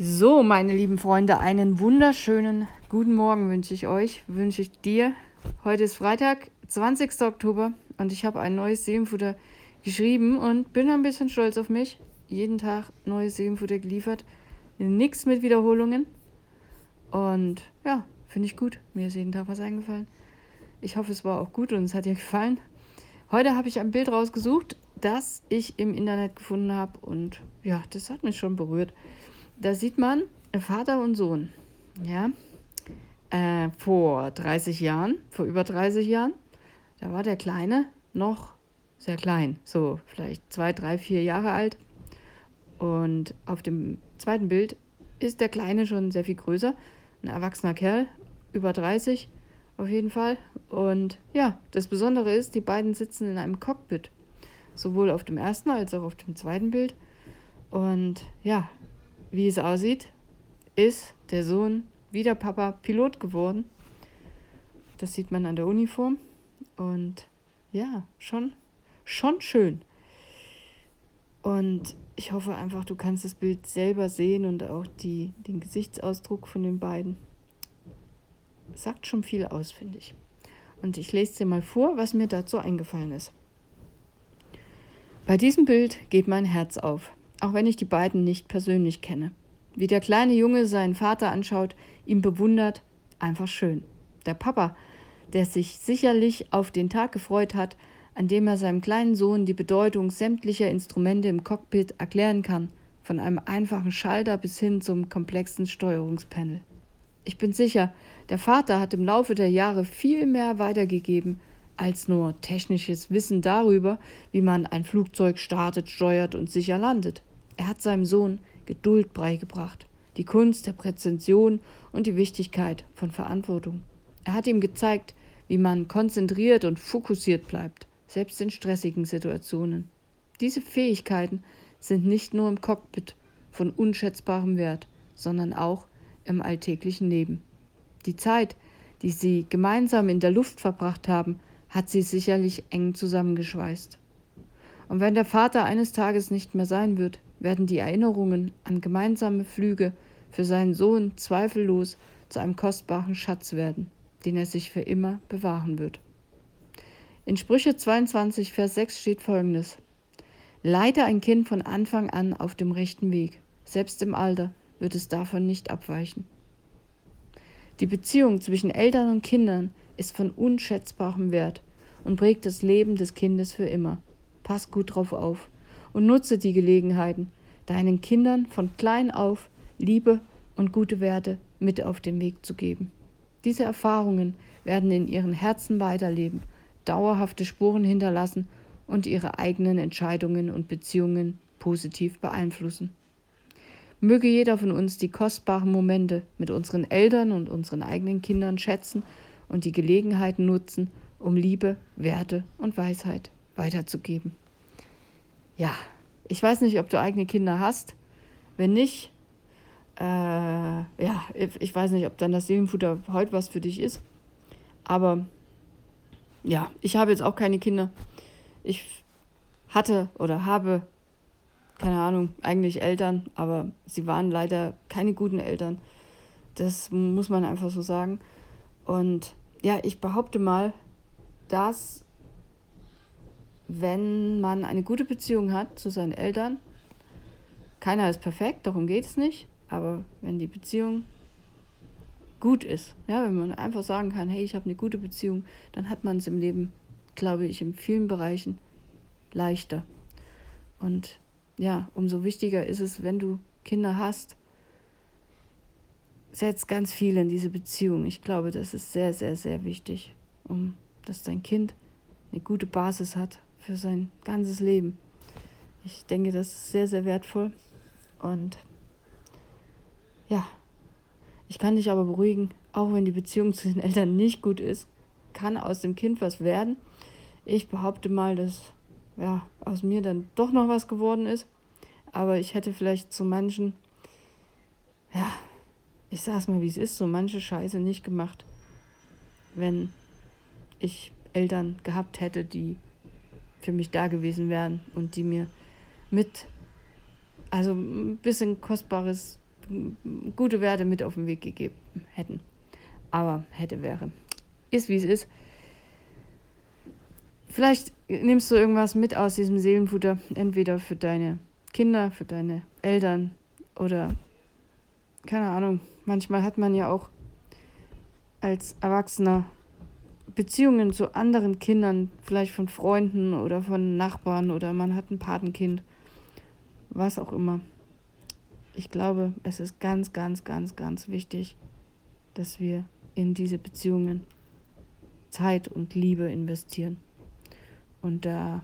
So, meine lieben Freunde, einen wunderschönen guten Morgen wünsche ich euch, wünsche ich dir. Heute ist Freitag, 20. Oktober und ich habe ein neues Seelenfutter geschrieben und bin ein bisschen stolz auf mich. Jeden Tag neues Seelenfutter geliefert. Nichts mit Wiederholungen. Und ja, finde ich gut. Mir ist jeden Tag was eingefallen. Ich hoffe, es war auch gut und es hat dir gefallen. Heute habe ich ein Bild rausgesucht, das ich im Internet gefunden habe und ja, das hat mich schon berührt da sieht man Vater und Sohn. Ja, äh, vor 30 Jahren, vor über 30 Jahren, da war der Kleine noch sehr klein, so vielleicht zwei, drei, vier Jahre alt. Und auf dem zweiten Bild ist der Kleine schon sehr viel größer, ein erwachsener Kerl, über 30 auf jeden Fall. Und ja, das Besondere ist, die beiden sitzen in einem Cockpit, sowohl auf dem ersten als auch auf dem zweiten Bild. Und ja, wie es aussieht, ist der Sohn wie der Papa Pilot geworden. Das sieht man an der Uniform. Und ja, schon, schon schön. Und ich hoffe einfach, du kannst das Bild selber sehen und auch die, den Gesichtsausdruck von den beiden. Sagt schon viel aus, finde ich. Und ich lese dir mal vor, was mir dazu eingefallen ist. Bei diesem Bild geht mein Herz auf auch wenn ich die beiden nicht persönlich kenne. Wie der kleine Junge seinen Vater anschaut, ihn bewundert, einfach schön. Der Papa, der sich sicherlich auf den Tag gefreut hat, an dem er seinem kleinen Sohn die Bedeutung sämtlicher Instrumente im Cockpit erklären kann, von einem einfachen Schalter bis hin zum komplexen Steuerungspanel. Ich bin sicher, der Vater hat im Laufe der Jahre viel mehr weitergegeben als nur technisches Wissen darüber, wie man ein Flugzeug startet, steuert und sicher landet. Er hat seinem Sohn Geduld beigebracht, die Kunst der Präzision und die Wichtigkeit von Verantwortung. Er hat ihm gezeigt, wie man konzentriert und fokussiert bleibt, selbst in stressigen Situationen. Diese Fähigkeiten sind nicht nur im Cockpit von unschätzbarem Wert, sondern auch im alltäglichen Leben. Die Zeit, die sie gemeinsam in der Luft verbracht haben, hat sie sicherlich eng zusammengeschweißt. Und wenn der Vater eines Tages nicht mehr sein wird, werden die Erinnerungen an gemeinsame Flüge für seinen Sohn zweifellos zu einem kostbaren Schatz werden, den er sich für immer bewahren wird. In Sprüche 22, Vers 6 steht folgendes. Leite ein Kind von Anfang an auf dem rechten Weg. Selbst im Alter wird es davon nicht abweichen. Die Beziehung zwischen Eltern und Kindern ist von unschätzbarem Wert und prägt das Leben des Kindes für immer. Pass gut drauf auf und nutze die Gelegenheiten, deinen Kindern von klein auf Liebe und gute Werte mit auf den Weg zu geben. Diese Erfahrungen werden in ihren Herzen weiterleben, dauerhafte Spuren hinterlassen und ihre eigenen Entscheidungen und Beziehungen positiv beeinflussen. Möge jeder von uns die kostbaren Momente mit unseren Eltern und unseren eigenen Kindern schätzen und die Gelegenheiten nutzen, um Liebe, Werte und Weisheit weiterzugeben. Ja, ich weiß nicht, ob du eigene Kinder hast. Wenn nicht, äh, ja, ich weiß nicht, ob dann das Seelenfutter heute was für dich ist. Aber ja, ich habe jetzt auch keine Kinder. Ich hatte oder habe, keine Ahnung, eigentlich Eltern, aber sie waren leider keine guten Eltern. Das muss man einfach so sagen. Und ja, ich behaupte mal, dass wenn man eine gute Beziehung hat zu seinen Eltern, keiner ist perfekt, darum geht es nicht, aber wenn die Beziehung gut ist, ja, wenn man einfach sagen kann, hey, ich habe eine gute Beziehung, dann hat man es im Leben, glaube ich, in vielen Bereichen leichter. Und ja, umso wichtiger ist es, wenn du Kinder hast, setz ganz viel in diese Beziehung. Ich glaube, das ist sehr, sehr, sehr wichtig, um dass dein Kind eine gute Basis hat für sein ganzes Leben. Ich denke, das ist sehr, sehr wertvoll. Und ja, ich kann dich aber beruhigen, auch wenn die Beziehung zu den Eltern nicht gut ist, kann aus dem Kind was werden. Ich behaupte mal, dass ja, aus mir dann doch noch was geworden ist. Aber ich hätte vielleicht zu manchen, ja, ich sag's mal, wie es ist, so manche Scheiße nicht gemacht, wenn ich Eltern gehabt hätte, die für mich da gewesen wären und die mir mit, also ein bisschen kostbares gute Werte mit auf den Weg gegeben hätten. Aber hätte, wäre. Ist wie es ist. Vielleicht nimmst du irgendwas mit aus diesem Seelenfutter, entweder für deine Kinder, für deine Eltern oder keine Ahnung. Manchmal hat man ja auch als Erwachsener Beziehungen zu anderen Kindern, vielleicht von Freunden oder von Nachbarn oder man hat ein Patenkind, was auch immer. Ich glaube, es ist ganz, ganz, ganz, ganz wichtig, dass wir in diese Beziehungen Zeit und Liebe investieren und da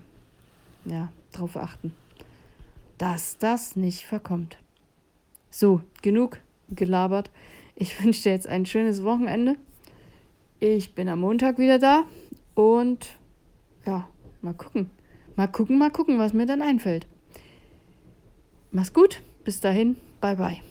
ja, darauf achten, dass das nicht verkommt. So, genug gelabert. Ich wünsche dir jetzt ein schönes Wochenende. Ich bin am Montag wieder da und ja, mal gucken. Mal gucken, mal gucken, was mir dann einfällt. Mach's gut. Bis dahin. Bye bye.